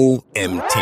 OMT.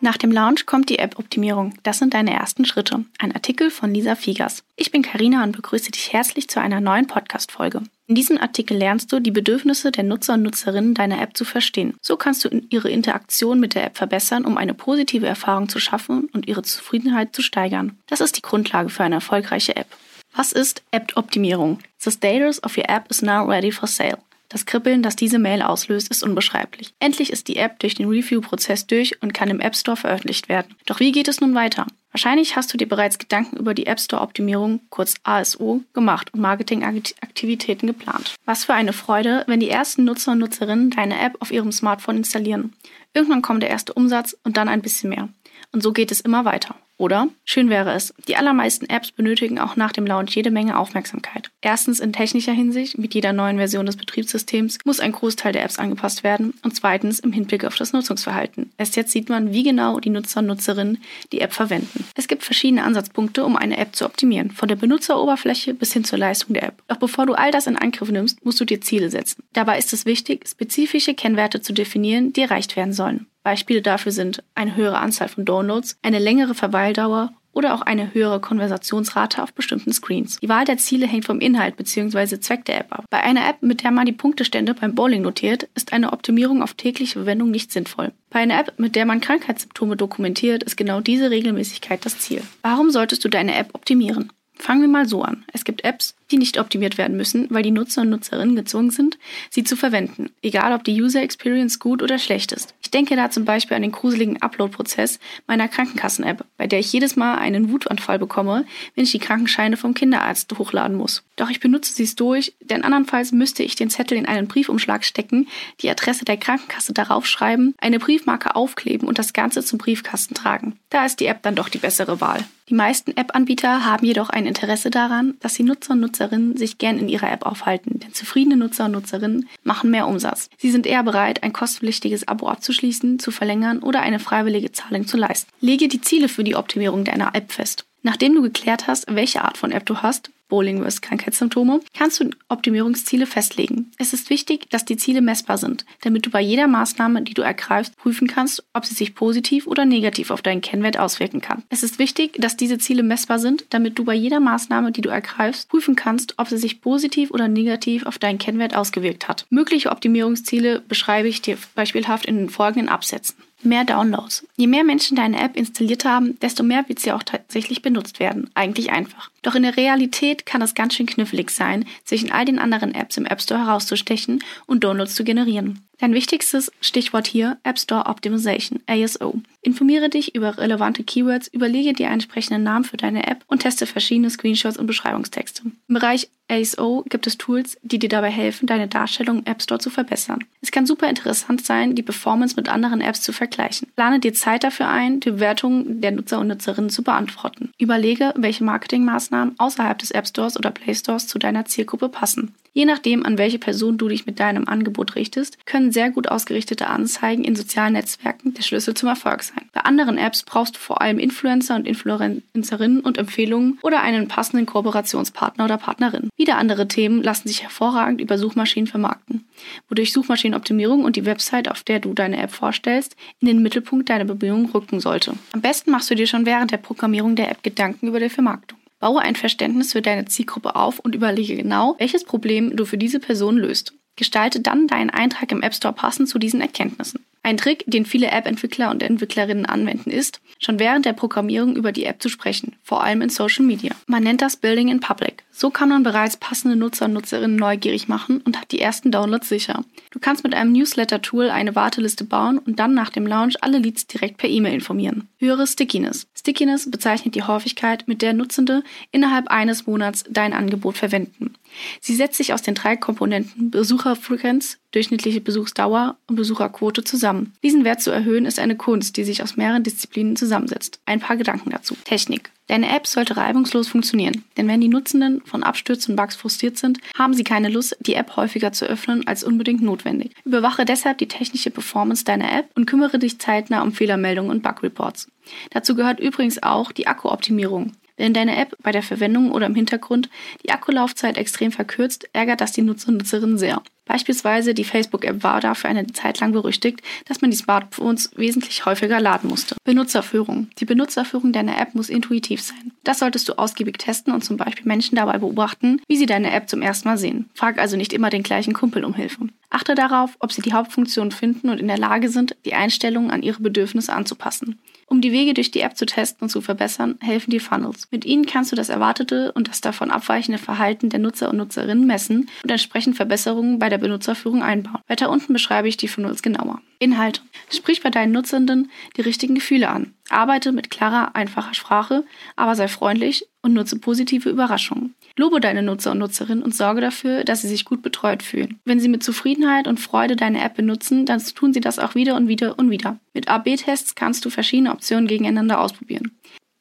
Nach dem Launch kommt die App-Optimierung. Das sind deine ersten Schritte. Ein Artikel von Lisa Fiegers. Ich bin Karina und begrüße dich herzlich zu einer neuen Podcast-Folge. In diesem Artikel lernst du, die Bedürfnisse der Nutzer und Nutzerinnen deiner App zu verstehen. So kannst du ihre Interaktion mit der App verbessern, um eine positive Erfahrung zu schaffen und ihre Zufriedenheit zu steigern. Das ist die Grundlage für eine erfolgreiche App. Was ist App-Optimierung? The status of your app is now ready for sale. Das Kribbeln, das diese Mail auslöst, ist unbeschreiblich. Endlich ist die App durch den Review-Prozess durch und kann im App Store veröffentlicht werden. Doch wie geht es nun weiter? Wahrscheinlich hast du dir bereits Gedanken über die App Store-Optimierung, kurz ASO, gemacht und Marketingaktivitäten geplant. Was für eine Freude, wenn die ersten Nutzer und Nutzerinnen deine App auf ihrem Smartphone installieren. Irgendwann kommt der erste Umsatz und dann ein bisschen mehr. Und so geht es immer weiter. Oder? Schön wäre es. Die allermeisten Apps benötigen auch nach dem Launch jede Menge Aufmerksamkeit. Erstens in technischer Hinsicht, mit jeder neuen Version des Betriebssystems muss ein Großteil der Apps angepasst werden und zweitens im Hinblick auf das Nutzungsverhalten. Erst jetzt sieht man, wie genau die Nutzer und Nutzerinnen die App verwenden. Es gibt verschiedene Ansatzpunkte, um eine App zu optimieren, von der Benutzeroberfläche bis hin zur Leistung der App. Doch bevor du all das in Angriff nimmst, musst du dir Ziele setzen. Dabei ist es wichtig, spezifische Kennwerte zu definieren, die erreicht werden sollen. Beispiele dafür sind eine höhere Anzahl von Downloads, eine längere Verweildauer oder auch eine höhere Konversationsrate auf bestimmten Screens. Die Wahl der Ziele hängt vom Inhalt bzw. Zweck der App ab. Bei einer App, mit der man die Punktestände beim Bowling notiert, ist eine Optimierung auf tägliche Verwendung nicht sinnvoll. Bei einer App, mit der man Krankheitssymptome dokumentiert, ist genau diese Regelmäßigkeit das Ziel. Warum solltest du deine App optimieren? Fangen wir mal so an. Es gibt Apps, die nicht optimiert werden müssen, weil die Nutzer und Nutzerinnen gezwungen sind, sie zu verwenden, egal ob die User Experience gut oder schlecht ist. Ich denke da zum Beispiel an den gruseligen Upload-Prozess meiner Krankenkassen-App, bei der ich jedes Mal einen Wutanfall bekomme, wenn ich die Krankenscheine vom Kinderarzt hochladen muss. Doch ich benutze sie durch, denn andernfalls müsste ich den Zettel in einen Briefumschlag stecken, die Adresse der Krankenkasse darauf schreiben, eine Briefmarke aufkleben und das Ganze zum Briefkasten tragen. Da ist die App dann doch die bessere Wahl. Die meisten App-Anbieter haben jedoch ein Interesse daran, dass die Nutzer und Nutzerinnen sich gern in ihrer App aufhalten, denn zufriedene Nutzer und Nutzerinnen machen mehr Umsatz. Sie sind eher bereit, ein kostenpflichtiges Abo abzuschließen, zu verlängern oder eine freiwillige Zahlung zu leisten. Lege die Ziele für die Optimierung deiner App fest. Nachdem du geklärt hast, welche Art von App du hast, Bowling vs. Krankheitssymptome, kannst du Optimierungsziele festlegen. Es ist wichtig, dass die Ziele messbar sind, damit du bei jeder Maßnahme, die du ergreifst, prüfen kannst, ob sie sich positiv oder negativ auf deinen Kennwert auswirken kann. Es ist wichtig, dass diese Ziele messbar sind, damit du bei jeder Maßnahme, die du ergreifst, prüfen kannst, ob sie sich positiv oder negativ auf deinen Kennwert ausgewirkt hat. Mögliche Optimierungsziele beschreibe ich dir beispielhaft in den folgenden Absätzen mehr Downloads. Je mehr Menschen deine App installiert haben, desto mehr wird sie auch tatsächlich benutzt werden. Eigentlich einfach. Doch in der Realität kann es ganz schön knifflig sein, zwischen all den anderen Apps im App Store herauszustechen und Downloads zu generieren. Dein wichtigstes Stichwort hier App Store Optimization, ASO. Informiere dich über relevante Keywords, überlege dir einen entsprechenden Namen für deine App und teste verschiedene Screenshots und Beschreibungstexte. Im Bereich ASO gibt es Tools, die dir dabei helfen, deine Darstellung im App Store zu verbessern. Es kann super interessant sein, die Performance mit anderen Apps zu vergleichen. Plane dir Zeit dafür ein, die Bewertungen der Nutzer und Nutzerinnen zu beantworten. Überlege, welche Marketingmaßnahmen außerhalb des App Stores oder Play Stores zu deiner Zielgruppe passen. Je nachdem, an welche Person du dich mit deinem Angebot richtest, können sehr gut ausgerichtete Anzeigen in sozialen Netzwerken der Schlüssel zum Erfolg sein. Bei anderen Apps brauchst du vor allem Influencer und Influencerinnen und Empfehlungen oder einen passenden Kooperationspartner oder Partnerin. Wieder andere Themen lassen sich hervorragend über Suchmaschinen vermarkten, wodurch Suchmaschinenoptimierung und die Website, auf der du deine App vorstellst, in den Mittelpunkt deiner Bemühungen rücken sollte. Am besten machst du dir schon während der Programmierung der App Gedanken über die Vermarktung. Baue ein Verständnis für deine Zielgruppe auf und überlege genau, welches Problem du für diese Person löst. Gestalte dann deinen Eintrag im App Store passend zu diesen Erkenntnissen. Ein Trick, den viele App-Entwickler und Entwicklerinnen anwenden, ist, schon während der Programmierung über die App zu sprechen, vor allem in Social Media. Man nennt das Building in Public. So kann man bereits passende Nutzer und Nutzerinnen neugierig machen und hat die ersten Downloads sicher. Du kannst mit einem Newsletter-Tool eine Warteliste bauen und dann nach dem Launch alle Leads direkt per E-Mail informieren. Höhere Stickiness. Stickiness bezeichnet die Häufigkeit, mit der Nutzende innerhalb eines Monats dein Angebot verwenden. Sie setzt sich aus den drei Komponenten Besucherfrequenz, durchschnittliche Besuchsdauer und Besucherquote zusammen. Diesen Wert zu erhöhen ist eine Kunst, die sich aus mehreren Disziplinen zusammensetzt. Ein paar Gedanken dazu. Technik. Deine App sollte reibungslos funktionieren, denn wenn die Nutzenden von Abstürzen und Bugs frustriert sind, haben sie keine Lust, die App häufiger zu öffnen als unbedingt notwendig. Überwache deshalb die technische Performance deiner App und kümmere dich zeitnah um Fehlermeldungen und Bug-Reports. Dazu gehört übrigens auch die Akkuoptimierung. Wenn deine App bei der Verwendung oder im Hintergrund die Akkulaufzeit extrem verkürzt, ärgert das die Nutzer und Nutzerinnen sehr. Beispielsweise die Facebook-App war dafür eine Zeit lang berüchtigt, dass man die Smartphones wesentlich häufiger laden musste. Benutzerführung. Die Benutzerführung deiner App muss intuitiv sein. Das solltest du ausgiebig testen und zum Beispiel Menschen dabei beobachten, wie sie deine App zum ersten Mal sehen. Frag also nicht immer den gleichen Kumpel um Hilfe. Achte darauf, ob sie die Hauptfunktion finden und in der Lage sind, die Einstellungen an ihre Bedürfnisse anzupassen. Um die Wege durch die App zu testen und zu verbessern, helfen die Funnels. Mit ihnen kannst du das erwartete und das davon abweichende Verhalten der Nutzer und Nutzerinnen messen und entsprechend Verbesserungen bei der Benutzerführung einbauen. Weiter unten beschreibe ich die Funnels genauer. Inhalte. Sprich bei deinen Nutzenden die richtigen Gefühle an. Arbeite mit klarer, einfacher Sprache, aber sei freundlich und nutze positive Überraschungen. Lobe deine Nutzer und Nutzerinnen und sorge dafür, dass sie sich gut betreut fühlen. Wenn sie mit Zufriedenheit und Freude deine App benutzen, dann tun sie das auch wieder und wieder und wieder. Mit AB-Tests kannst du verschiedene Optionen gegeneinander ausprobieren.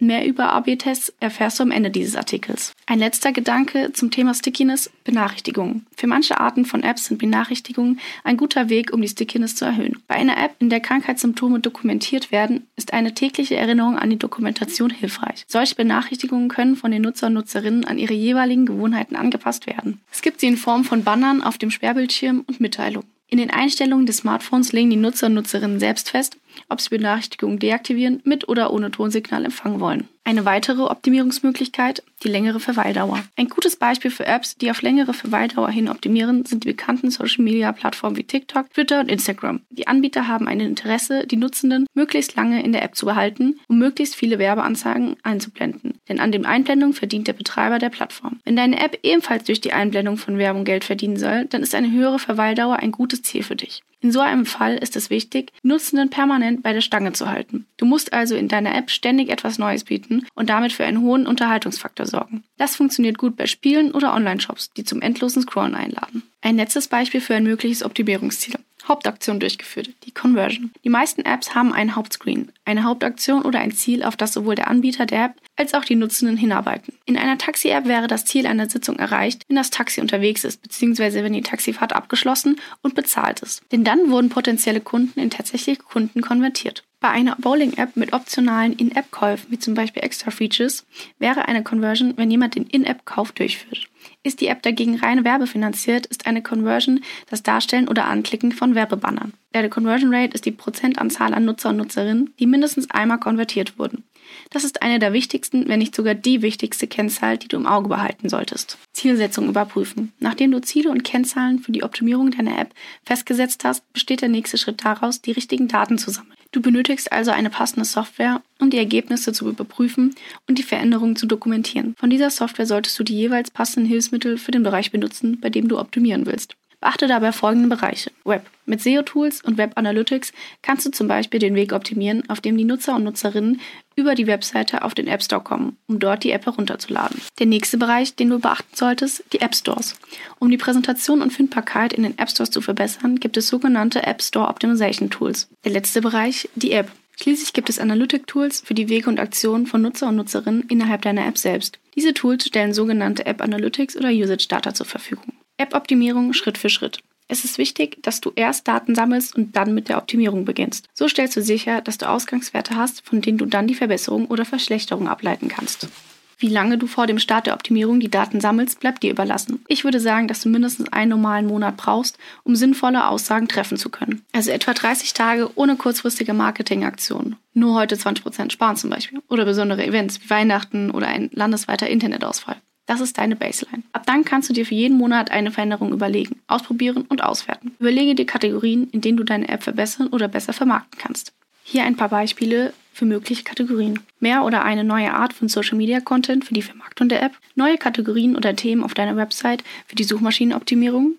Mehr über AB-Tests erfährst du am Ende dieses Artikels. Ein letzter Gedanke zum Thema Stickiness, Benachrichtigungen. Für manche Arten von Apps sind Benachrichtigungen ein guter Weg, um die Stickiness zu erhöhen. Bei einer App, in der Krankheitssymptome dokumentiert werden, ist eine tägliche Erinnerung an die Dokumentation hilfreich. Solche Benachrichtigungen können von den Nutzer und Nutzerinnen an ihre jeweiligen Gewohnheiten angepasst werden. Es gibt sie in Form von Bannern auf dem Sperrbildschirm und Mitteilungen. In den Einstellungen des Smartphones legen die Nutzer und Nutzerinnen selbst fest, ob sie Benachrichtigungen deaktivieren, mit oder ohne Tonsignal empfangen wollen. Eine weitere Optimierungsmöglichkeit, die längere Verweildauer. Ein gutes Beispiel für Apps, die auf längere Verweildauer hin optimieren, sind die bekannten Social-Media-Plattformen wie TikTok, Twitter und Instagram. Die Anbieter haben ein Interesse, die Nutzenden möglichst lange in der App zu behalten, um möglichst viele Werbeanzeigen einzublenden. Denn an den Einblendungen verdient der Betreiber der Plattform. Wenn deine App ebenfalls durch die Einblendung von Werbung Geld verdienen soll, dann ist eine höhere Verweildauer ein gutes Ziel für dich. In so einem Fall ist es wichtig, Nutzenden permanent bei der Stange zu halten. Du musst also in deiner App ständig etwas Neues bieten und damit für einen hohen Unterhaltungsfaktor sorgen. Das funktioniert gut bei Spielen oder Online-Shops, die zum endlosen Scrollen einladen. Ein letztes Beispiel für ein mögliches Optimierungsziel. Hauptaktion durchgeführt, die Conversion. Die meisten Apps haben einen Hauptscreen, eine Hauptaktion oder ein Ziel, auf das sowohl der Anbieter der App als auch die Nutzenden hinarbeiten. In einer Taxi-App wäre das Ziel einer Sitzung erreicht, wenn das Taxi unterwegs ist, beziehungsweise wenn die Taxifahrt abgeschlossen und bezahlt ist. Denn dann wurden potenzielle Kunden in tatsächliche Kunden konvertiert. Bei einer Bowling-App mit optionalen In-App-Käufen, wie zum Beispiel Extra Features, wäre eine Conversion, wenn jemand den In-App-Kauf durchführt. Ist die App dagegen rein werbefinanziert, ist eine Conversion das Darstellen oder Anklicken von Werbebannern. Der Conversion Rate ist die Prozentanzahl an Nutzer und Nutzerinnen, die mindestens einmal konvertiert wurden. Das ist eine der wichtigsten, wenn nicht sogar die wichtigste Kennzahl, die du im Auge behalten solltest. Zielsetzung überprüfen. Nachdem du Ziele und Kennzahlen für die Optimierung deiner App festgesetzt hast, besteht der nächste Schritt daraus, die richtigen Daten zu sammeln. Du benötigst also eine passende Software, um die Ergebnisse zu überprüfen und die Veränderungen zu dokumentieren. Von dieser Software solltest du die jeweils passenden Hilfsmittel für den Bereich benutzen, bei dem du optimieren willst. Beachte dabei folgende Bereiche. Web. Mit SEO-Tools und Web Analytics kannst du zum Beispiel den Weg optimieren, auf dem die Nutzer und Nutzerinnen über die Webseite auf den App Store kommen, um dort die App herunterzuladen. Der nächste Bereich, den du beachten solltest, die App Stores. Um die Präsentation und Findbarkeit in den App Stores zu verbessern, gibt es sogenannte App Store Optimization Tools. Der letzte Bereich, die App. Schließlich gibt es Analytic-Tools für die Wege und Aktionen von Nutzer und Nutzerinnen innerhalb deiner App selbst. Diese Tools stellen sogenannte App Analytics oder Usage Data zur Verfügung. App-Optimierung Schritt für Schritt. Es ist wichtig, dass du erst Daten sammelst und dann mit der Optimierung beginnst. So stellst du sicher, dass du Ausgangswerte hast, von denen du dann die Verbesserung oder Verschlechterung ableiten kannst. Wie lange du vor dem Start der Optimierung die Daten sammelst, bleibt dir überlassen. Ich würde sagen, dass du mindestens einen normalen Monat brauchst, um sinnvolle Aussagen treffen zu können. Also etwa 30 Tage ohne kurzfristige Marketingaktionen. Nur heute 20% sparen zum Beispiel. Oder besondere Events wie Weihnachten oder ein landesweiter Internetausfall. Das ist deine Baseline. Ab dann kannst du dir für jeden Monat eine Veränderung überlegen, ausprobieren und auswerten. Überlege dir Kategorien, in denen du deine App verbessern oder besser vermarkten kannst. Hier ein paar Beispiele für mögliche Kategorien. Mehr oder eine neue Art von Social Media Content für die Vermarktung der App. Neue Kategorien oder Themen auf deiner Website für die Suchmaschinenoptimierung.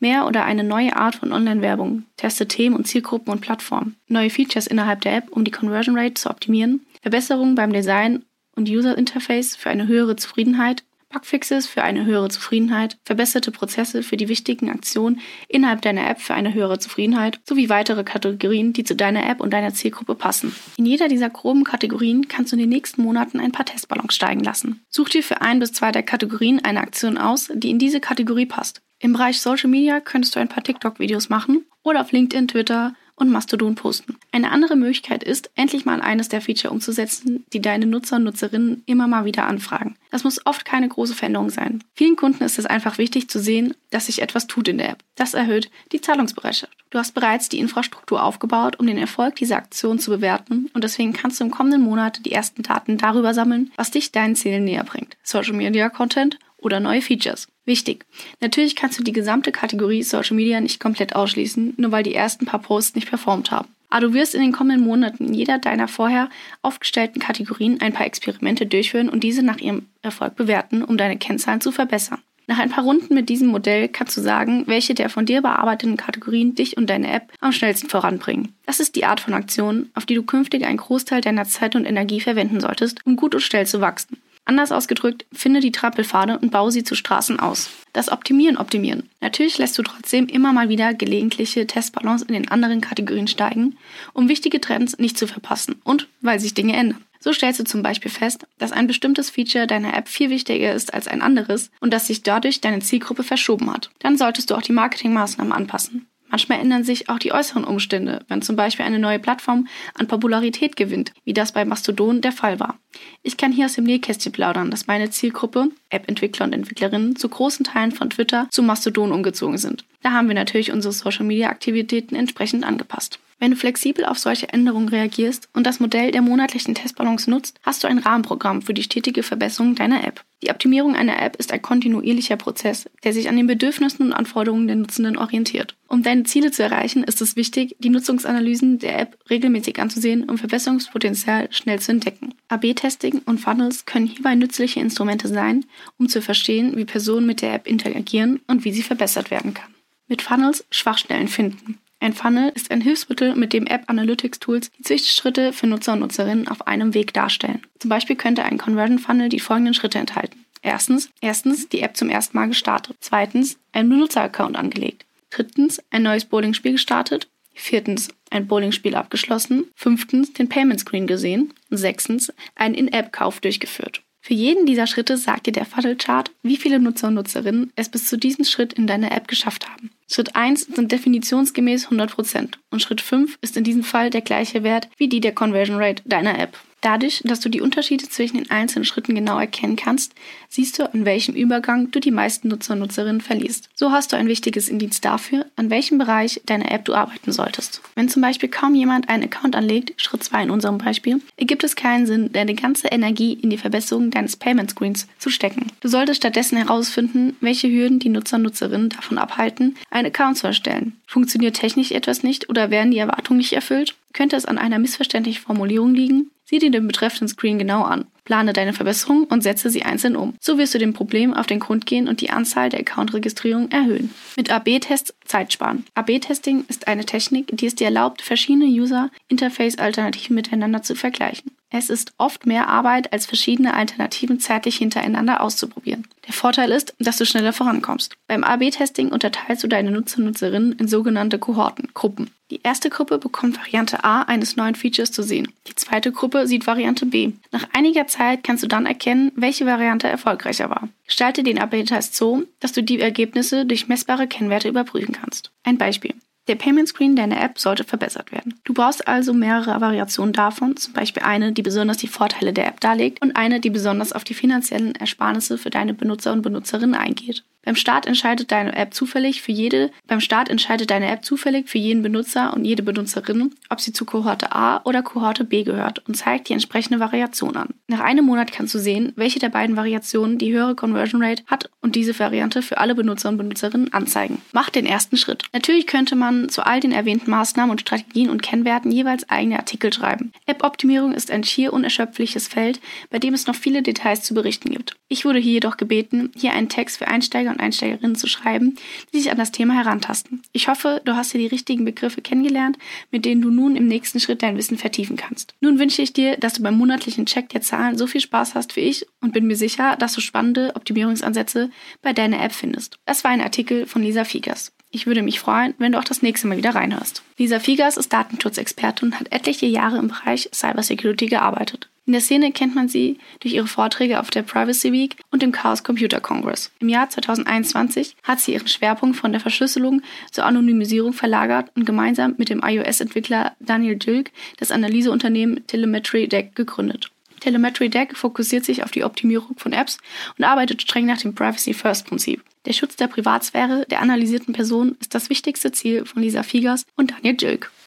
Mehr oder eine neue Art von Online-Werbung. Teste Themen und Zielgruppen und Plattformen. Neue Features innerhalb der App, um die Conversion Rate zu optimieren. Verbesserungen beim Design und User Interface für eine höhere Zufriedenheit Bugfixes für eine höhere Zufriedenheit, verbesserte Prozesse für die wichtigen Aktionen innerhalb deiner App für eine höhere Zufriedenheit sowie weitere Kategorien, die zu deiner App und deiner Zielgruppe passen. In jeder dieser groben Kategorien kannst du in den nächsten Monaten ein paar Testballons steigen lassen. Such dir für ein bis zwei der Kategorien eine Aktion aus, die in diese Kategorie passt. Im Bereich Social Media könntest du ein paar TikTok-Videos machen oder auf LinkedIn, Twitter und Mastodon posten. Eine andere Möglichkeit ist, endlich mal eines der Feature umzusetzen, die deine Nutzer und Nutzerinnen immer mal wieder anfragen. Das muss oft keine große Veränderung sein. Vielen Kunden ist es einfach wichtig zu sehen, dass sich etwas tut in der App. Das erhöht die Zahlungsbereitschaft. Du hast bereits die Infrastruktur aufgebaut, um den Erfolg dieser Aktion zu bewerten und deswegen kannst du im kommenden Monat die ersten Daten darüber sammeln, was dich deinen Zielen näher bringt. Social Media Content oder neue Features. Wichtig. Natürlich kannst du die gesamte Kategorie Social Media nicht komplett ausschließen, nur weil die ersten paar Posts nicht performt haben. Aber du wirst in den kommenden Monaten in jeder deiner vorher aufgestellten Kategorien ein paar Experimente durchführen und diese nach ihrem Erfolg bewerten, um deine Kennzahlen zu verbessern. Nach ein paar Runden mit diesem Modell kannst du sagen, welche der von dir bearbeiteten Kategorien dich und deine App am schnellsten voranbringen. Das ist die Art von Aktion, auf die du künftig einen Großteil deiner Zeit und Energie verwenden solltest, um gut und schnell zu wachsen. Anders ausgedrückt, finde die Trampelpfade und baue sie zu Straßen aus. Das Optimieren optimieren. Natürlich lässt du trotzdem immer mal wieder gelegentliche Testballons in den anderen Kategorien steigen, um wichtige Trends nicht zu verpassen und weil sich Dinge ändern. So stellst du zum Beispiel fest, dass ein bestimmtes Feature deiner App viel wichtiger ist als ein anderes und dass sich dadurch deine Zielgruppe verschoben hat. Dann solltest du auch die Marketingmaßnahmen anpassen. Manchmal ändern sich auch die äußeren Umstände, wenn zum Beispiel eine neue Plattform an Popularität gewinnt, wie das bei Mastodon der Fall war. Ich kann hier aus dem Nähkästchen plaudern, dass meine Zielgruppe, App-Entwickler und Entwicklerinnen, zu großen Teilen von Twitter zu Mastodon umgezogen sind. Da haben wir natürlich unsere Social-Media-Aktivitäten entsprechend angepasst. Wenn du flexibel auf solche Änderungen reagierst und das Modell der monatlichen Testballons nutzt, hast du ein Rahmenprogramm für die stetige Verbesserung deiner App. Die Optimierung einer App ist ein kontinuierlicher Prozess, der sich an den Bedürfnissen und Anforderungen der Nutzenden orientiert. Um deine Ziele zu erreichen, ist es wichtig, die Nutzungsanalysen der App regelmäßig anzusehen, um Verbesserungspotenzial schnell zu entdecken. AB-Testing und Funnels können hierbei nützliche Instrumente sein, um zu verstehen, wie Personen mit der App interagieren und wie sie verbessert werden kann. Mit Funnels Schwachstellen finden. Ein Funnel ist ein Hilfsmittel, mit dem App Analytics Tools die Zwischenschritte für Nutzer und Nutzerinnen auf einem Weg darstellen. Zum Beispiel könnte ein Conversion Funnel die folgenden Schritte enthalten. Erstens, erstens die App zum ersten Mal gestartet. Zweitens, ein Benutzeraccount angelegt. Drittens, ein neues Bowling-Spiel gestartet. Viertens, ein Bowling-Spiel abgeschlossen. Fünftens, den Payment Screen gesehen. Sechstens, einen In-App-Kauf durchgeführt. Für jeden dieser Schritte sagt dir der Funnel-Chart, wie viele Nutzer und Nutzerinnen es bis zu diesem Schritt in deiner App geschafft haben. Schritt 1 sind definitionsgemäß 100% und Schritt 5 ist in diesem Fall der gleiche Wert wie die der Conversion Rate deiner App. Dadurch, dass du die Unterschiede zwischen den einzelnen Schritten genau erkennen kannst, siehst du, an welchem Übergang du die meisten Nutzer und Nutzerinnen verlierst. So hast du ein wichtiges Indiz dafür, an welchem Bereich deiner App du arbeiten solltest. Wenn zum Beispiel kaum jemand einen Account anlegt, Schritt 2 in unserem Beispiel, ergibt es keinen Sinn, deine ganze Energie in die Verbesserung deines Payment Screens zu stecken. Du solltest stattdessen herausfinden, welche Hürden die Nutzer und Nutzerinnen davon abhalten, einen Account zu erstellen. Funktioniert technisch etwas nicht oder werden die Erwartungen nicht erfüllt? Könnte es an einer missverständlichen Formulierung liegen? Sieh dir den betreffenden Screen genau an. Plane deine Verbesserungen und setze sie einzeln um. So wirst du dem Problem auf den Grund gehen und die Anzahl der Account-Registrierungen erhöhen. Mit AB-Tests Zeit sparen. AB-Testing ist eine Technik, die es dir erlaubt, verschiedene User-Interface-Alternativen miteinander zu vergleichen. Es ist oft mehr Arbeit, als verschiedene Alternativen zeitlich hintereinander auszuprobieren. Der Vorteil ist, dass du schneller vorankommst. Beim AB-Testing unterteilst du deine Nutzer und Nutzerinnen in sogenannte Kohorten, Gruppen. Die erste Gruppe bekommt Variante A eines neuen Features zu sehen. Die zweite Gruppe sieht Variante B. Nach einiger Zeit kannst du dann erkennen, welche Variante erfolgreicher war. Gestalte den AB-Test so, dass du die Ergebnisse durch messbare Kennwerte überprüfen kannst. Ein Beispiel. Der Payment Screen deiner App sollte verbessert werden. Du brauchst also mehrere Variationen davon, zum Beispiel eine, die besonders die Vorteile der App darlegt und eine, die besonders auf die finanziellen Ersparnisse für deine Benutzer und Benutzerinnen eingeht. Beim Start entscheidet deine App zufällig für jede, beim Start entscheidet deine App zufällig für jeden Benutzer und jede Benutzerin, ob sie zu Kohorte A oder Kohorte B gehört und zeigt die entsprechende Variation an. Nach einem Monat kannst du sehen, welche der beiden Variationen die höhere Conversion Rate hat und diese Variante für alle Benutzer und Benutzerinnen anzeigen. Mach den ersten Schritt. Natürlich könnte man zu all den erwähnten Maßnahmen und Strategien und Kennwerten jeweils eigene Artikel schreiben. App-Optimierung ist ein schier unerschöpfliches Feld, bei dem es noch viele Details zu berichten gibt. Ich wurde hier jedoch gebeten, hier einen Text für Einsteiger und Einsteigerinnen zu schreiben, die sich an das Thema herantasten. Ich hoffe, du hast hier die richtigen Begriffe kennengelernt, mit denen du nun im nächsten Schritt dein Wissen vertiefen kannst. Nun wünsche ich dir, dass du beim monatlichen Check der Zahlen so viel Spaß hast wie ich und bin mir sicher, dass du spannende Optimierungsansätze bei deiner App findest. Das war ein Artikel von Lisa Fiegers. Ich würde mich freuen, wenn du auch das nächste Mal wieder reinhörst. Lisa Fiegers ist Datenschutzexperte und hat etliche Jahre im Bereich Cybersecurity gearbeitet. In der Szene kennt man sie durch ihre Vorträge auf der Privacy Week und dem Chaos Computer Congress. Im Jahr 2021 hat sie ihren Schwerpunkt von der Verschlüsselung zur Anonymisierung verlagert und gemeinsam mit dem iOS-Entwickler Daniel Dülk das Analyseunternehmen Telemetry Deck gegründet. Telemetry Deck fokussiert sich auf die Optimierung von Apps und arbeitet streng nach dem Privacy First Prinzip. Der Schutz der Privatsphäre der analysierten Person ist das wichtigste Ziel von Lisa Fiegers und Daniel Jilk.